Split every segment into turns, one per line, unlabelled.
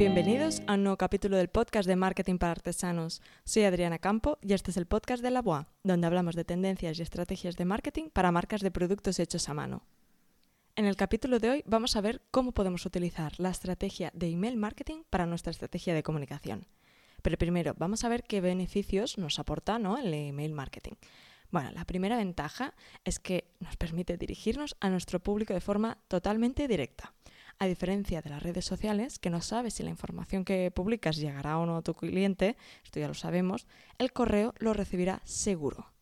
Bienvenidos a un nuevo capítulo del podcast de Marketing para Artesanos. Soy Adriana Campo y este es el podcast de La Boa, donde hablamos de tendencias y estrategias de marketing para marcas de productos hechos a mano. En el capítulo de hoy vamos a ver cómo podemos utilizar la estrategia de email marketing para nuestra estrategia de comunicación. Pero primero vamos a ver qué beneficios nos aporta ¿no? el email marketing. Bueno, la primera ventaja es que nos permite dirigirnos a nuestro público de forma totalmente directa. A diferencia de las redes sociales, que no sabes si la información que publicas llegará o no a tu cliente, esto ya lo sabemos, el correo lo recibirá seguro.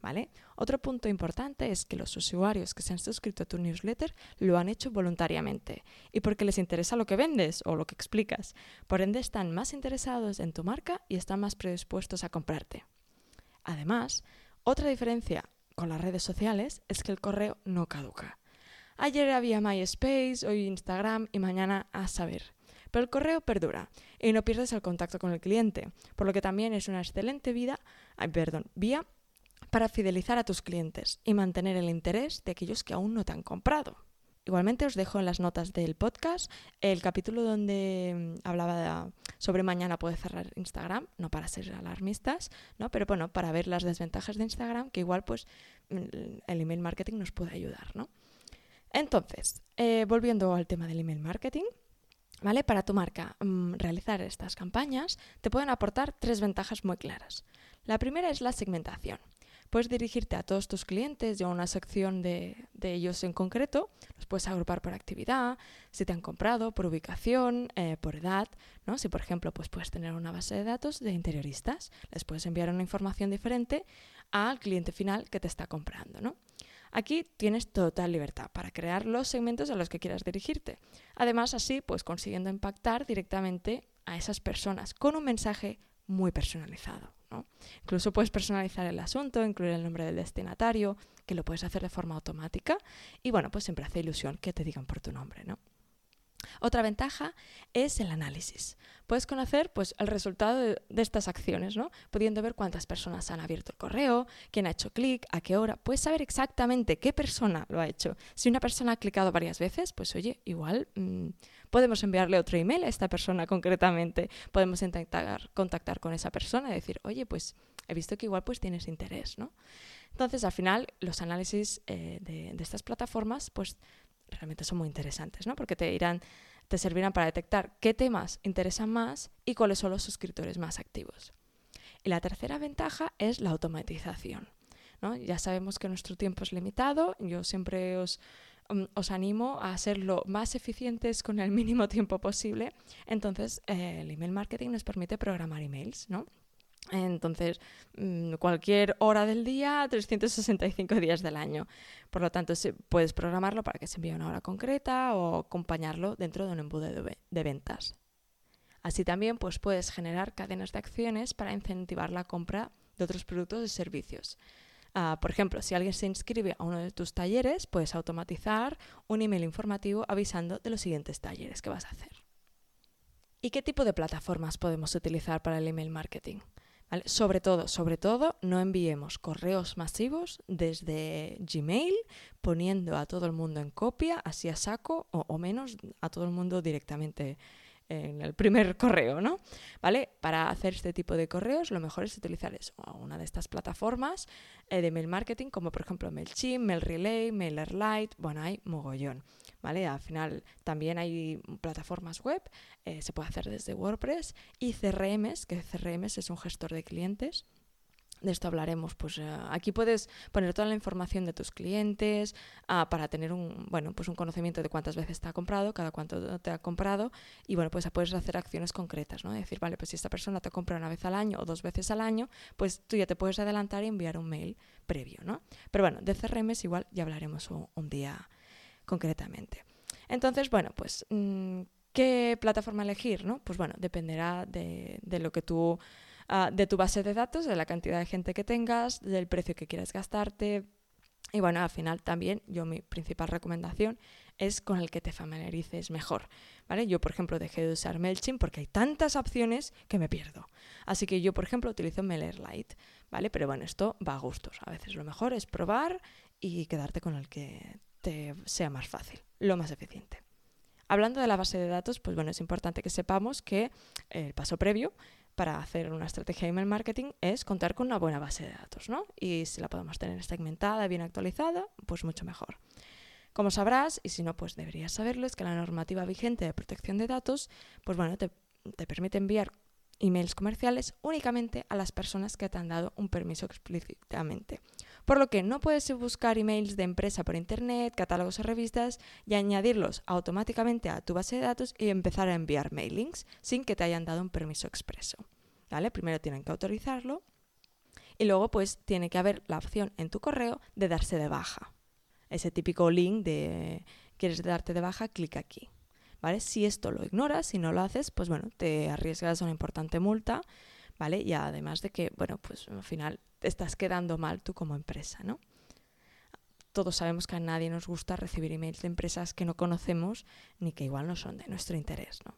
¿Vale? Otro punto importante es que los usuarios que se han suscrito a tu newsletter lo han hecho voluntariamente y porque les interesa lo que vendes o lo que explicas. Por ende, están más interesados en tu marca y están más predispuestos a comprarte. Además, otra diferencia con las redes sociales es que el correo no caduca. Ayer había MySpace, hoy Instagram y mañana a saber. Pero el correo perdura y no pierdes el contacto con el cliente, por lo que también es una excelente vida, vía para fidelizar a tus clientes y mantener el interés de aquellos que aún no te han comprado. Igualmente os dejo en las notas del podcast el capítulo donde mm, hablaba sobre mañana puede cerrar Instagram, no para ser alarmistas, ¿no? pero bueno, para ver las desventajas de Instagram, que igual pues mm, el email marketing nos puede ayudar. ¿no? Entonces, eh, volviendo al tema del email marketing, ¿vale? Para tu marca mm, realizar estas campañas te pueden aportar tres ventajas muy claras. La primera es la segmentación. Puedes dirigirte a todos tus clientes y a una sección de, ellos en concreto. Los puedes agrupar por actividad, si te han comprado, por ubicación, eh, por edad. ¿no? Si, por ejemplo, pues puedes tener una base de datos de interioristas, les puedes enviar una información diferente al cliente final que te está comprando. ¿no? Aquí tienes total libertad para crear los segmentos a los que quieras dirigirte. Además, así, pues consiguiendo impactar directamente a esas personas con un mensaje muy personalizado. Incluso puedes personalizar el asunto, incluir el nombre del destinatario, que lo puedes hacer de forma automática. Y bueno, pues siempre hace ilusión que te digan por tu nombre, ¿no? Otra ventaja es el análisis. Puedes conocer pues, el resultado de, estas acciones, ¿no? pudiendo ver cuántas personas han abierto el correo, quién ha hecho clic, a qué hora. Puedes saber exactamente qué persona lo ha hecho. Si una persona ha clicado varias veces, pues oye, igual mm, podemos enviarle otro email a esta persona concretamente. Podemos intentar contactar con esa persona y decir, oye, pues he visto que igual pues tienes interés. ¿no? Entonces, al final, los análisis eh, de, de estas plataformas pues realmente son muy interesantes, ¿no? Porque te irán, te servirán para detectar qué temas interesan más y cuáles son los suscriptores más activos. Y la tercera ventaja es la automatización. Ya sabemos que nuestro tiempo es limitado, yo siempre os, mm, os animo a ser lo más eficientes con el mínimo tiempo posible. Entonces, eh, el email marketing nos permite programar emails, ¿no? Entonces, mm, cualquier hora del día, 365 días del año. Por lo tanto, puedes programarlo para que se envíe una hora concreta o acompañarlo dentro de un embudo de ventas. Así también pues, puedes generar cadenas de acciones para incentivar la compra de otros productos y servicios. Ah, por ejemplo, si alguien se inscribe a uno de tus talleres, puedes automatizar un email informativo avisando de los siguientes talleres que vas a hacer. ¿Y qué tipo de plataformas podemos utilizar para el email marketing? Sobre todo, sobre todo, no enviemos correos masivos desde Gmail poniendo a todo el mundo en copia, así a saco, o, menos a todo el mundo directamente en el primer correo, ¿no? ¿Vale? Para hacer este tipo de correos, lo mejor es utilizar eso, una de estas plataformas eh, de mail marketing, como por ejemplo MailChimp, MailRelay, MailerLite, bueno, hay mogollón. ¿vale? Al final también hay plataformas web, eh, se puede hacer desde WordPress y CRMs, que CRMs es un gestor de clientes. De esto hablaremos. Pues eh, aquí puedes poner toda la información de tus clientes ah, para tener un, bueno, pues un conocimiento de cuántas veces te ha comprado, cada cuánto te ha comprado y bueno, pues puedes hacer acciones concretas, ¿no? Decir, vale, pues si esta persona te compra una vez al año o dos veces al año, pues tú ya te puedes adelantar y enviar un mail previo, ¿no? Pero bueno, de CRMs igual ya hablaremos un día concretamente. Entonces, bueno, pues, mm, ¿qué plataforma elegir? No? Pues bueno, dependerá de, lo que tú, ah, de tu base de datos, de la cantidad de gente que tengas, del precio que quieras gastarte. Y bueno, al final también yo mi principal recomendación es con el que te familiarices mejor. ¿vale? Yo, por ejemplo, dejé de usar MailChimp porque hay tantas opciones que me pierdo. Así que yo, por ejemplo, utilizo MailerLite, ¿vale? Pero bueno, esto va a gustos. A veces lo mejor es probar y quedarte con el que te sea más fácil, lo más eficiente. Hablando de la base de datos, pues bueno, es importante que sepamos que el paso previo para hacer una estrategia de email marketing es contar con una buena base de datos, ¿no? Y si la podemos tener segmentada, bien actualizada, pues mucho mejor. Como sabrás, y si no, pues deberías saberlo, es que la normativa vigente de protección de datos, pues bueno, te, te permite enviar emails comerciales únicamente a las personas que te han dado un permiso explícitamente. Por lo que no puedes buscar emails de empresa por internet, catálogos o revistas y añadirlos automáticamente a tu base de datos y empezar a enviar mailings sin que te hayan dado un permiso expreso. ¿Vale? Primero tienen que autorizarlo y luego pues tiene que haber la opción en tu correo de darse de baja. Ese típico link de quieres darte de baja, clic aquí. ¿vale? Si esto lo ignoras, si no lo haces, pues bueno, te arriesgas a una importante multa, ¿vale? Y además de que, bueno, pues al final te estás quedando mal tú como empresa, ¿no? Todos sabemos que a nadie nos gusta recibir emails de empresas que no conocemos ni que igual no son de nuestro interés, ¿no?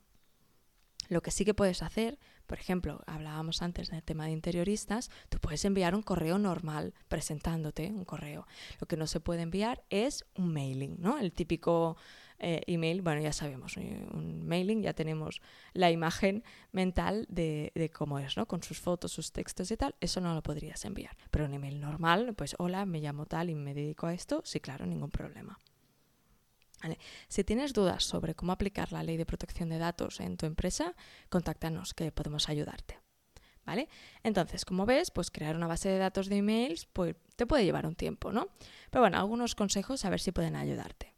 Lo que sí que puedes hacer, por ejemplo, hablábamos antes del tema de interioristas, tú puedes enviar un correo normal presentándote un correo. Lo que no se puede enviar es un mailing, ¿no? El típico eh, email, bueno, ya sabemos, un mailing, ya tenemos la imagen mental de, cómo es, ¿no? Con sus fotos, sus textos y tal, eso no lo podrías enviar. Pero un email normal, pues hola, me llamo tal y me dedico a esto, sí, claro, ningún problema. Si tienes dudas sobre cómo aplicar la ley de protección de datos en tu empresa, contáctanos que podemos ayudarte. ¿Vale? Entonces, como ves, pues crear una base de datos de emails pues, te puede llevar un tiempo, ¿no? Pero bueno, algunos consejos a ver si pueden ayudarte.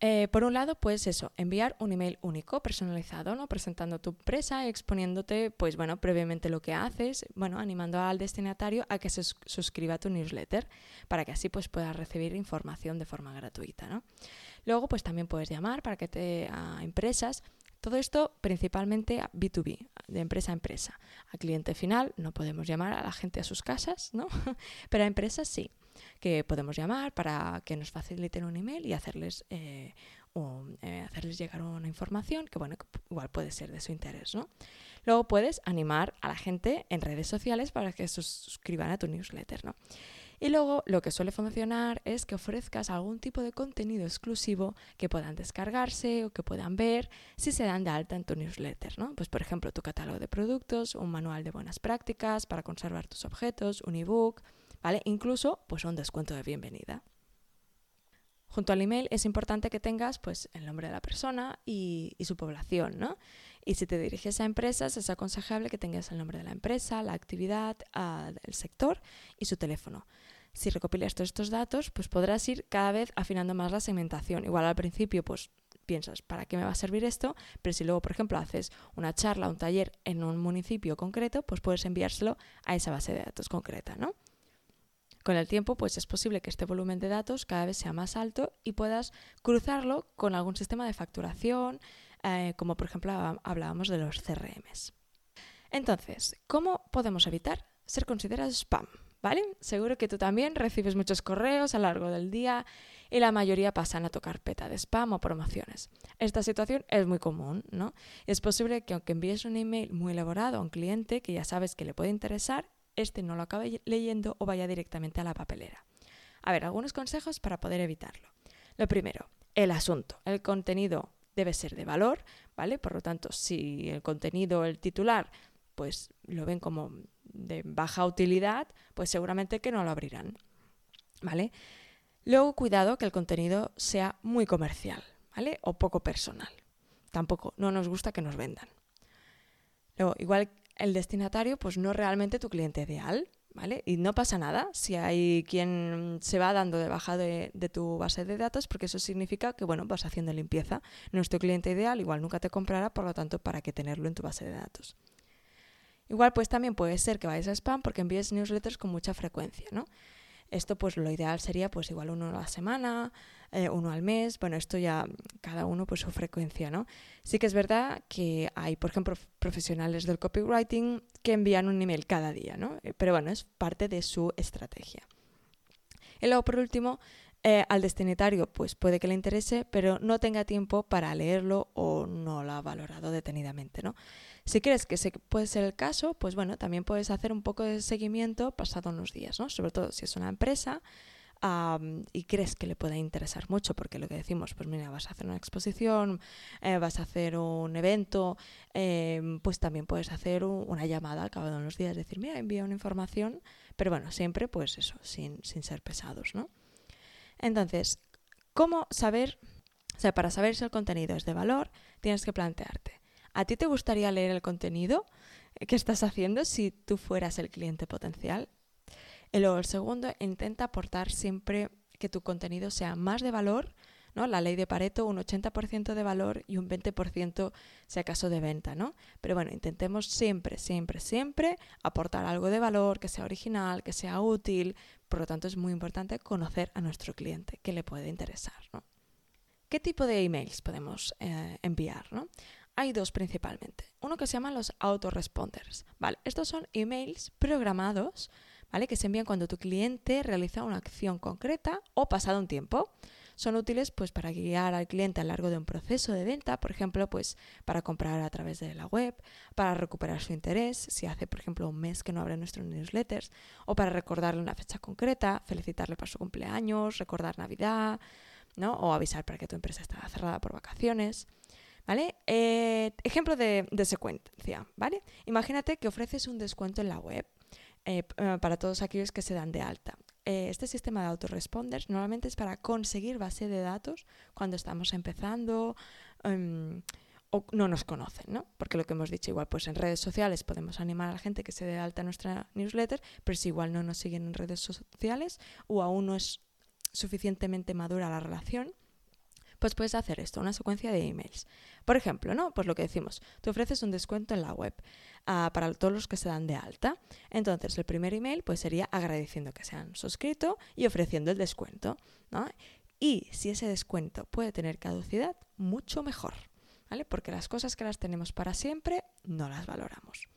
Eh, por un lado, pues eso, enviar un email único, personalizado, ¿no? Presentando tu empresa, exponiéndote, pues bueno, previamente lo que haces, bueno, animando al destinatario a que se suscriba a tu newsletter, para que así pues puedas recibir información de forma gratuita, ¿no? Luego, pues también puedes llamar para que te a empresas todo esto principalmente a B2B, de empresa a empresa. A cliente final no podemos llamar a la gente a sus casas, ¿no? Pero a empresas sí que podemos llamar para que nos faciliten un email y hacerles, eh, eh, hacerles llegar una información que, bueno, igual puede ser de su interés, ¿no? Luego puedes animar a la gente en redes sociales para que se suscriban a tu newsletter, ¿no? Y luego lo que suele funcionar es que ofrezcas algún tipo de contenido exclusivo que puedan descargarse o que puedan ver si se dan de alta en tu newsletter, ¿no? Pues por ejemplo tu catálogo de productos, un manual de buenas prácticas para conservar tus objetos, un ebook, ¿vale? Incluso pues un descuento de bienvenida. Junto al email es importante que tengas pues, el nombre de la persona y, su población, ¿no? Y si te diriges a empresas, es aconsejable que tengas el nombre de la empresa, la actividad, el sector y su teléfono. Si recopilas todos estos datos, pues podrás ir cada vez afinando más la segmentación. Igual al principio, pues piensas, ¿para qué me va a servir esto? Pero si luego, por ejemplo, haces una charla, un taller en un municipio concreto, pues puedes enviárselo a esa base de datos concreta, ¿no? Con el tiempo, pues es posible que este volumen de datos cada vez sea más alto y puedas cruzarlo con algún sistema de facturación, eh, como por ejemplo hablábamos de los CRMs. Entonces, ¿cómo podemos evitar ser considerados spam? ¿Vale? Seguro que tú también recibes muchos correos a lo largo del día y la mayoría pasan a tu carpeta de spam o promociones. Esta situación es muy común, ¿no? Es posible que aunque envíes un email muy elaborado a un cliente que ya sabes que le puede interesar, este no lo acabe leyendo o vaya directamente a la papelera. A ver, algunos consejos para poder evitarlo. Lo primero, el asunto. El contenido debe ser de valor, ¿vale? Por lo tanto, si el contenido, el titular, pues lo ven como de baja utilidad, pues seguramente que no lo abrirán, ¿vale? Luego, cuidado que el contenido sea muy comercial, ¿vale? O poco personal. Tampoco, no nos gusta que nos vendan. Luego, igual el destinatario pues no realmente tu cliente ideal, ¿vale? Y no pasa nada si hay quien se va dando de baja de, tu base de datos porque eso significa que, bueno, vas haciendo limpieza. No es tu cliente ideal, igual nunca te comprará, por lo tanto, ¿para qué tenerlo en tu base de datos? Igual pues también puede ser que vayas a spam porque envíes newsletters con mucha frecuencia, ¿no? Esto pues lo ideal sería pues igual uno a la semana, eh, uno al mes, bueno, esto ya cada uno pues su frecuencia, ¿no? Sí que es verdad que hay, por ejemplo, profesionales del copywriting que envían un email cada día, ¿no? Eh, pero bueno, es parte de su estrategia. Y luego, por último, eh, al destinatario pues puede que le interese, pero no tenga tiempo para leerlo o no lo ha valorado detenidamente, ¿no? Si crees que puede ser el caso, pues bueno, también puedes hacer un poco de seguimiento pasado unos días, ¿no? Sobre todo si es una empresa, y crees que le puede interesar mucho, porque lo que decimos, pues mira, vas a hacer una exposición, eh, vas a hacer un evento, em, pues también puedes hacer una llamada al cabo de unos días, decir, mira, envía una información, pero bueno, siempre pues eso, sin, sin ser pesados, ¿no? Entonces, ¿cómo saber? O sea, para saber si el contenido es de valor, tienes que plantearte, ¿a ti te gustaría leer el contenido que estás haciendo si tú fueras el cliente potencial? Y luego el segundo, intenta aportar siempre que tu contenido sea más de valor, ¿no? La ley de Pareto, un 80% de valor y un 20% si acaso de venta, ¿no? Pero bueno, intentemos siempre, siempre, siempre aportar algo de valor, que sea original, que sea útil. Por lo tanto, es muy importante conocer a nuestro cliente, que le puede interesar. ¿Qué tipo de emails podemos eh, enviar, ¿no? Hay dos principalmente. Uno que se llama los autoresponders. Vale, estos son emails programados que se envían cuando tu cliente realiza una acción concreta o pasado un tiempo. Son útiles pues, para guiar al cliente a lo largo de un proceso de venta, por ejemplo, pues, para comprar a través de la web, para recuperar su interés, si hace, por ejemplo, un mes que no abre nuestros newsletters, o para recordarle una fecha concreta, felicitarle para su cumpleaños, recordar Navidad, ¿no? o avisar para que tu empresa está cerrada por vacaciones. ¿Vale? Eh, ejemplo de, de, secuencia, ¿vale? Imagínate que ofreces un descuento en la web eh, eh, para todos aquellos que se dan de alta. Eh, este sistema de autoresponders normalmente es para conseguir base de datos cuando estamos empezando em, o no nos conocen, ¿no? Porque lo que hemos dicho, igual pues en redes sociales podemos animar a la gente que se dé alta nuestra newsletter, pero si igual no nos siguen en redes sociales o aún no es suficientemente madura la relación, pues puedes hacer esto, una secuencia de emails. Por ejemplo, ¿no? Pues lo que decimos, tú ofreces un descuento en la web uh, para todos los que se dan de alta. Entonces, el primer email pues sería agradeciendo que se han suscrito y ofreciendo el descuento, ¿no? Y si ese descuento puede tener caducidad, mucho mejor, ¿vale? Porque las cosas que las tenemos para siempre no las valoramos.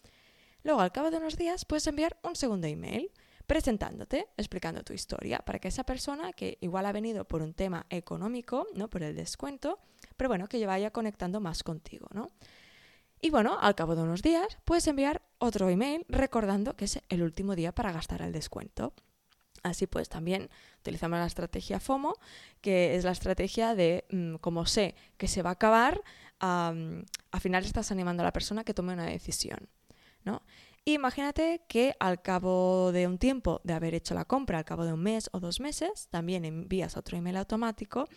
Luego, al cabo de unos días, puedes enviar un segundo email presentándote, explicando tu historia, para que esa persona que igual ha venido por un tema económico, ¿no? por el descuento, pero bueno, que vaya conectando más contigo, ¿no? Y bueno, al cabo de unos días puedes enviar otro email recordando que es el último día para gastar el descuento. Así pues, también utilizamos la estrategia FOMO, que es la estrategia de, mm, como sé que se va a acabar, al final estás animando a la persona que tome una decisión. ¿no? Imagínate que al cabo de un tiempo de haber hecho la compra, al cabo de un mes o dos meses, también envías otro email automático,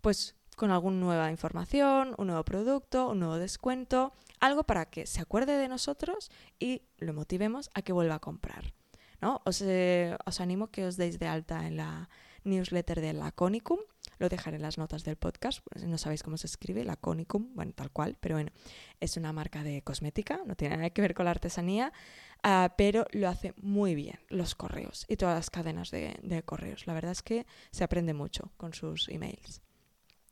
pues con alguna nueva información, un nuevo producto, un nuevo descuento, algo para que se acuerde de nosotros y lo motivemos a que vuelva a comprar. ¿no? Os, eh, os animo que os deis de alta en la newsletter de Laconicum. Lo dejaré en las notas del podcast, si no sabéis cómo se escribe, Laconicum, bueno, tal cual, pero bueno, es una marca de cosmética, no tiene nada que ver con la artesanía, ah, pero lo hace muy bien los correos y todas las cadenas de, de correos. La verdad es que se aprende mucho con sus emails.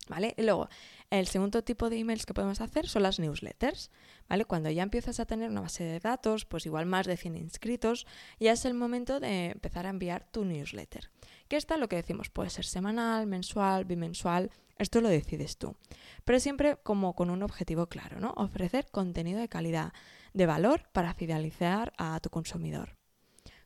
¿Vale? Y luego, el segundo tipo de emails que podemos hacer son las newsletters. ¿vale? Cuando ya empiezas a tener una base de datos, pues igual más de 100 inscritos, ya es el momento de empezar a enviar tu newsletter. Que está lo que decimos, puede ser semanal, mensual, bimensual, esto lo decides tú. Pero siempre como con un objetivo claro, ¿no? Ofrecer contenido de calidad, de valor para fidelizar a tu consumidor.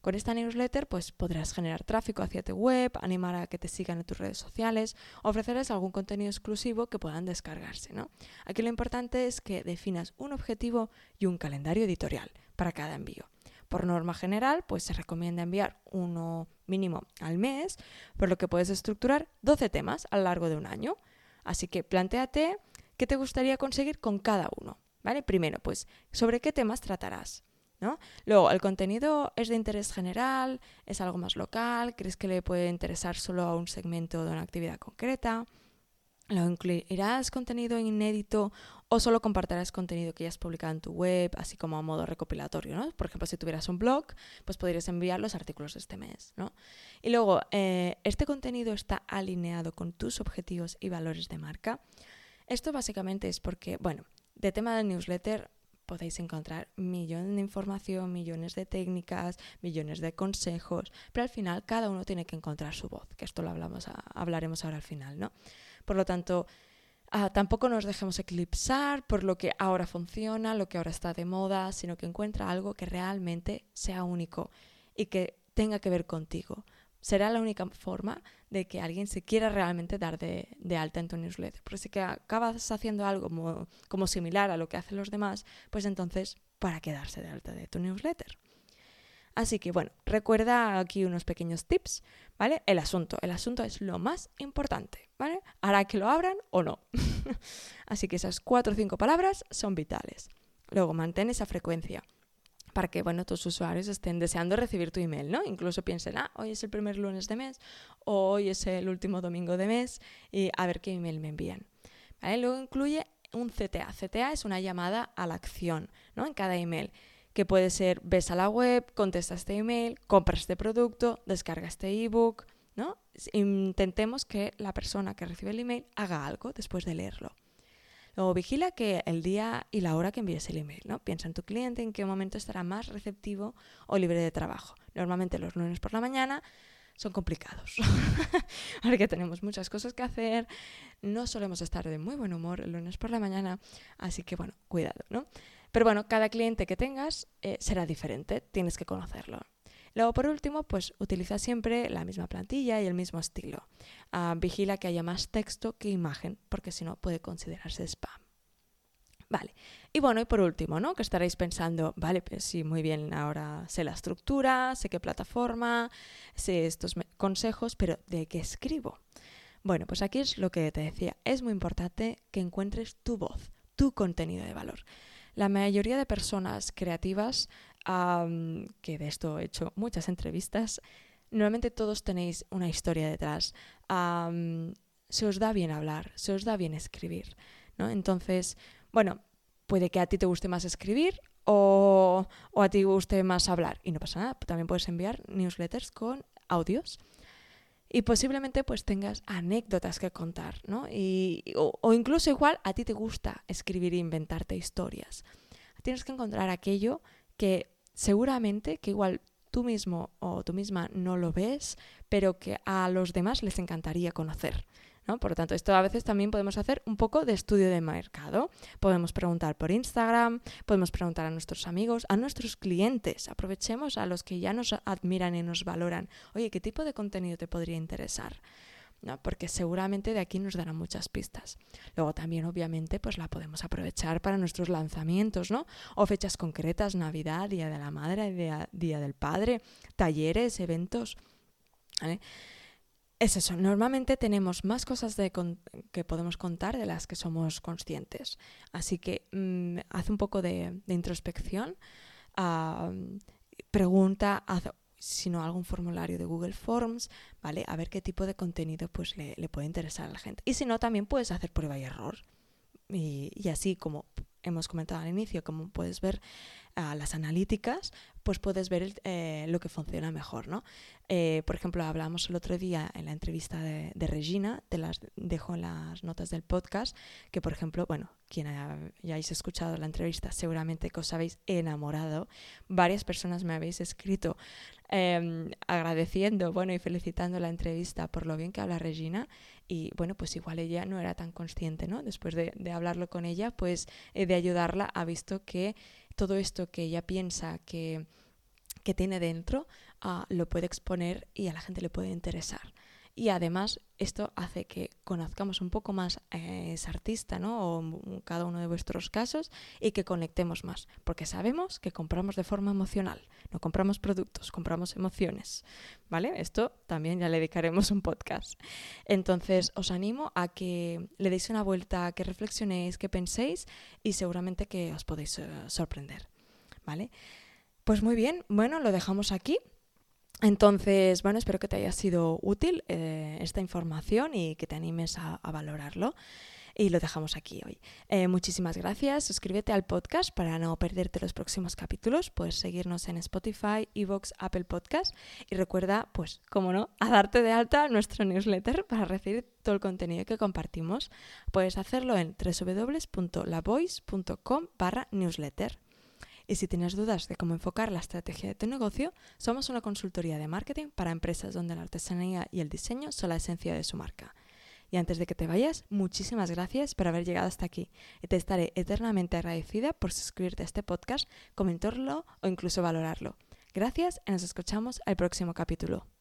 Con esta newsletter pues podrás generar tráfico hacia tu web, animar a que te sigan en tus redes sociales, ofrecerles algún contenido exclusivo que puedan descargarse. ¿no? Aquí lo importante es que definas un objetivo y un calendario editorial para cada envío. Por norma general, pues se recomienda enviar uno mínimo al mes, por lo que puedes estructurar 12 temas a lo largo de un año. Así que planteate qué te gustaría conseguir con cada uno. ¿Vale? Primero, pues, ¿sobre qué temas tratarás? Luego, ¿el contenido es de interés general? ¿Es algo más local? ¿Crees que le puede interesar solo a un segmento de una actividad concreta? ¿Lo incluirás contenido inédito o solo compartirás contenido que ya has publicado en tu web, así como a modo recopilatorio? ¿no? Por ejemplo, si tuvieras un blog, pues podrías enviar los artículos de este mes. ¿no? Y luego, eh, ¿este contenido está alineado con tus objetivos y valores de marca? Esto básicamente es porque, bueno, de tema del newsletter podéis encontrar millones de información, millones de técnicas, millones de consejos, pero al final cada uno tiene que encontrar su voz, que esto lo hablamos hablaremos ahora al final, ¿no? Por lo tanto, ah, tampoco nos dejemos eclipsar por lo que ahora funciona, lo que ahora está de moda, sino que encuentra algo que realmente sea único y que tenga que ver contigo. Será la única forma de que alguien se quiera realmente dar de, alta en tu newsletter. Porque si que acabas haciendo algo como, como, similar a lo que hacen los demás, pues entonces, ¿para quedarse de alta de tu newsletter? Así que bueno, recuerda aquí unos pequeños tips, ¿vale? El asunto, el asunto es lo más importante, ¿vale? Hará que lo abran o no. Así que esas cuatro o cinco palabras son vitales. Luego, mantén esa frecuencia para que bueno, tus usuarios estén deseando recibir tu email, ¿no? Incluso piensen, ah, hoy es el primer lunes de mes o hoy es el último domingo de mes y a ver qué email me envían. Luego incluye un CTA. CTA es una llamada a la acción, ¿no? En cada email, que puede ser ves a la web, contesta este email, compra este producto, descarga este ebook, ¿no? Intentemos que la persona que recibe el email haga algo después de leerlo. Luego vigila que el día y la hora que envíes el email, ¿no? Piensa en tu cliente, en qué momento estará más receptivo o libre de trabajo. Normalmente los lunes por la mañana son complicados, porque tenemos muchas cosas que hacer, no solemos estar de muy buen humor el lunes por la mañana, así que bueno, cuidado, ¿no? Pero bueno, cada cliente que tengas eh, será diferente, tienes que conocerlo. Luego, por último, pues utiliza siempre la misma plantilla y el mismo estilo. Ah, vigila que haya más texto que imagen, porque si no puede considerarse spam. Vale. Y bueno, y por último, ¿no? Que estaréis pensando, vale, pues sí, muy bien, ahora sé la estructura, sé qué plataforma, sé estos consejos, pero ¿de qué escribo? Bueno, pues aquí es lo que te decía, es muy importante que encuentres tu voz, tu contenido de valor. La mayoría de personas creativas que de esto he hecho muchas entrevistas, normalmente todos tenéis una historia detrás. se os da bien hablar, se os da bien escribir, ¿no? Entonces, bueno, puede que a ti te guste más escribir o, a ti te guste más hablar y no pasa nada. También puedes enviar newsletters con audios y posiblemente pues tengas anécdotas que contar, ¿no? Y, o, o, incluso igual a ti te gusta escribir e inventarte historias. Tienes que encontrar aquello que seguramente que igual tú mismo o tú misma no lo ves, pero que a los demás les encantaría conocer. ¿no? Por lo tanto, esto a veces también podemos hacer un poco de estudio de mercado. Podemos preguntar por Instagram, podemos preguntar a nuestros amigos, a nuestros clientes. Aprovechemos a los que ya nos admiran y nos valoran. Oye, ¿qué tipo de contenido te podría interesar? Porque seguramente de aquí nos darán muchas pistas. Luego también, obviamente, pues la podemos aprovechar para nuestros lanzamientos, ¿no? O fechas concretas, Navidad, Día de la Madre, Día, Día del Padre, talleres, eventos. Es eso, normalmente tenemos más cosas de que podemos contar de las que somos conscientes. Así que mm, haz un poco de, introspección, ah, pregunta, haz, sino algún formulario de Google Forms, ¿vale? A ver qué tipo de contenido pues le, puede interesar a la gente. Y si no, también puedes hacer prueba y error. y así como hemos comentado al inicio, como puedes ver a las analíticas, pues puedes ver eh, lo que funciona mejor, ¿no? Eh, por ejemplo, hablábamos el otro día en la entrevista de, Regina, te las dejo en las notas del podcast, que por ejemplo, bueno, quien hayáis escuchado la entrevista seguramente que os habéis enamorado, varias personas me habéis escrito em, agradeciendo, bueno, y felicitando la entrevista por lo bien que habla Regina y bueno, pues igual ella no era tan consciente, ¿no? Después de, hablarlo con ella, pues eh, de ayudarla, ha visto que todo esto que ella piensa que, tiene dentro ah, lo puede exponer y a la gente le puede interesar. Y además esto hace que conozcamos un poco más a ese artista, ¿no? O cada uno de vuestros casos y que conectemos más, porque sabemos que compramos de forma emocional, no compramos productos, compramos emociones, ¿vale? Esto también ya le dedicaremos un podcast. Entonces os animo a que le deis una vuelta, que reflexionéis, que penséis y seguramente que os podéis eh, sorprender, ¿vale? Pues muy bien, bueno, lo dejamos aquí. Entonces, bueno, espero que te haya sido útil eh, esta información y que te animes a, valorarlo. Y lo dejamos aquí hoy. Eh, muchísimas gracias. Suscríbete al podcast para no perderte los próximos capítulos. Puedes seguirnos en Spotify, Evox, Apple Podcast. Y recuerda, pues, como no, a darte de alta nuestro newsletter para recibir todo el contenido que compartimos. Puedes hacerlo en www.lavoice.com barra newsletter. Y si tienes dudas de cómo enfocar la estrategia de tu negocio, somos una consultoría de marketing para empresas donde la artesanía y el diseño son la esencia de su marca. Y antes de que te vayas, muchísimas gracias por haber llegado hasta aquí. Y te estaré eternamente agradecida por suscribirte a este podcast, comentarlo o incluso valorarlo. Gracias y nos escuchamos al próximo capítulo.